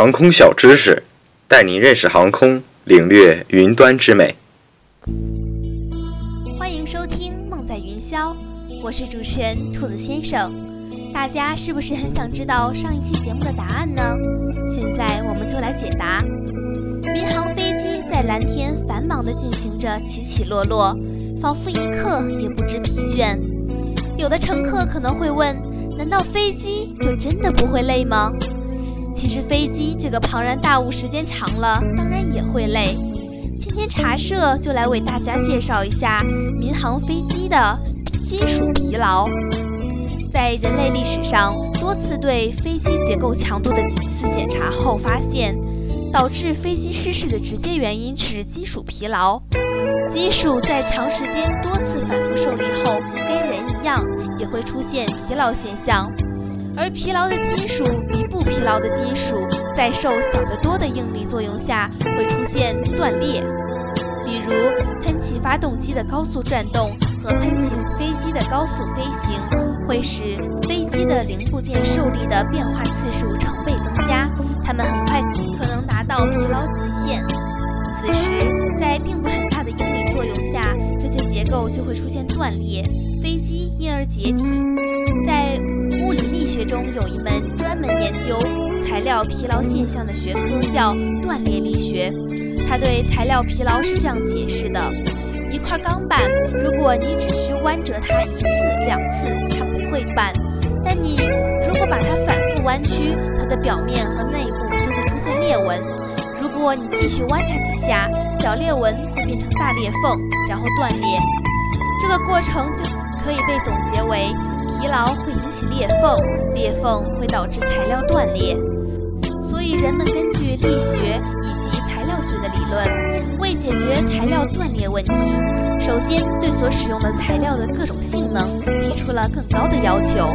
航空小知识，带您认识航空，领略云端之美。欢迎收听《梦在云霄》，我是主持人兔子先生。大家是不是很想知道上一期节目的答案呢？现在我们就来解答。民航飞机在蓝天繁忙地进行着起起落落，仿佛一刻也不知疲倦。有的乘客可能会问：难道飞机就真的不会累吗？其实飞机这个庞然大物，时间长了当然也会累。今天茶社就来为大家介绍一下民航飞机的金属疲劳。在人类历史上多次对飞机结构强度的几次检查后，发现导致飞机失事的直接原因是金属疲劳。金属在长时间多次反复受力后，跟人一样也会出现疲劳现象。而疲劳的金属比不疲劳的金属在受小得多的应力作用下会出现断裂，比如喷气发动机的高速转动和喷气飞机的高速飞行，会使飞机的零部件受力的变化次数成倍增加，它们很快可能达到疲劳极限。此时，在并不很大的应力作用下，这些结构就会出现断裂，飞机因而解体。有一门专门研究材料疲劳现象的学科，叫断裂力学。它对材料疲劳是这样解释的：一块钢板，如果你只需弯折它一次、两次，它不会断；但你如果把它反复弯曲，它的表面和内部就会出现裂纹。如果你继续弯它几下，小裂纹会变成大裂缝，然后断裂。这个过程就可以被总结为。疲劳会引起裂缝，裂缝会导致材料断裂。所以人们根据力学以及材料学的理论，为解决材料断裂问题，首先对所使用的材料的各种性能提出了更高的要求。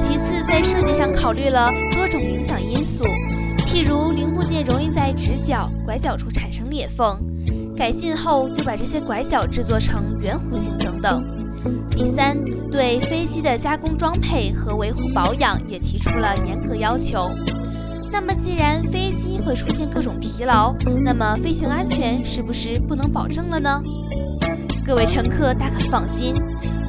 其次，在设计上考虑了多种影响因素，譬如零部件容易在直角、拐角处产生裂缝，改进后就把这些拐角制作成圆弧形等等。第三。对飞机的加工装配和维护保养也提出了严格要求。那么，既然飞机会出现各种疲劳，那么飞行安全是不是不能保证了呢？各位乘客大可放心，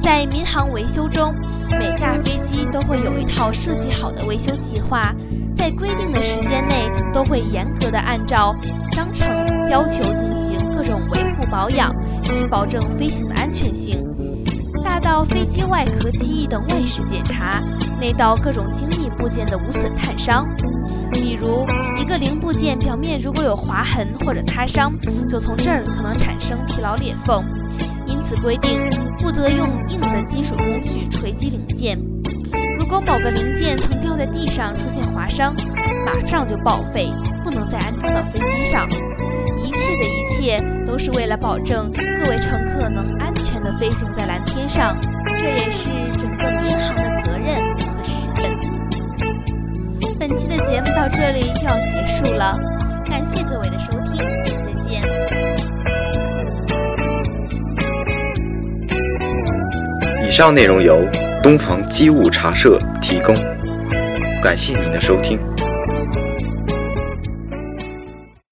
在民航维修中，每架飞机都会有一套设计好的维修计划，在规定的时间内都会严格的按照章程要求进行各种维护保养，以保证飞行的安全性。大到飞机外壳机翼等外饰检查，内到各种精密部件的无损探伤。比如一个零部件表面如果有划痕或者擦伤，就从这儿可能产生疲劳裂缝。因此规定不得用硬的金属工具锤击零件。如果某个零件曾掉在地上出现划伤，马上就报废，不能再安装到飞机上。一切的一切都是为了保证各位乘客能安全地飞行在蓝天上，这也是整个民航的责任和使命。本期的节目到这里就要结束了，感谢各位的收听，再见。以上内容由东鹏机务茶社提供，感谢您的收听。